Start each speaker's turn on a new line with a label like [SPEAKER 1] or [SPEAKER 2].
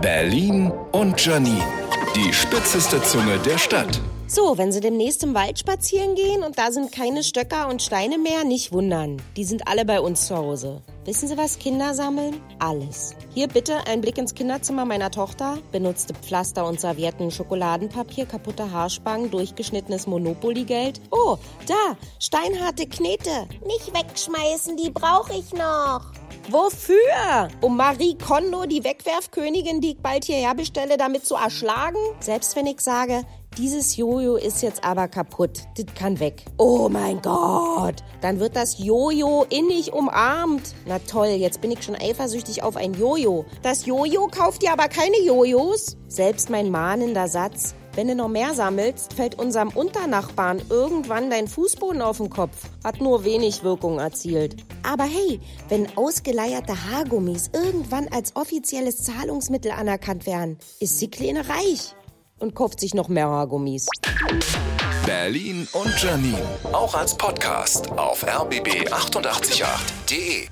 [SPEAKER 1] Berlin und Janine. Die spitzeste Zunge der Stadt.
[SPEAKER 2] So, wenn Sie demnächst im Wald spazieren gehen und da sind keine Stöcker und Steine mehr, nicht wundern. Die sind alle bei uns zu Hause. Wissen Sie, was Kinder sammeln? Alles. Hier bitte ein Blick ins Kinderzimmer meiner Tochter. Benutzte Pflaster und Servietten, Schokoladenpapier, kaputte Haarspangen, durchgeschnittenes Monopoly-Geld. Oh, da, steinharte Knete. Nicht wegschmeißen, die brauche ich noch. Wofür? Um Marie Kondo, die Wegwerfkönigin, die ich bald hierher bestelle, damit zu erschlagen? Selbst wenn ich sage, dieses Jojo ist jetzt aber kaputt. Das kann weg. Oh mein Gott. Dann wird das Jojo innig umarmt. Na toll, jetzt bin ich schon eifersüchtig auf ein Jojo. Das Jojo kauft dir aber keine Jojos? Selbst mein mahnender Satz. Wenn du noch mehr sammelst, fällt unserem Unternachbarn irgendwann dein Fußboden auf den Kopf. Hat nur wenig Wirkung erzielt. Aber hey, wenn ausgeleierte Haargummis irgendwann als offizielles Zahlungsmittel anerkannt werden, ist kleine reich und kauft sich noch mehr Haargummis.
[SPEAKER 1] Berlin und Janine. Auch als Podcast auf rbb888.de.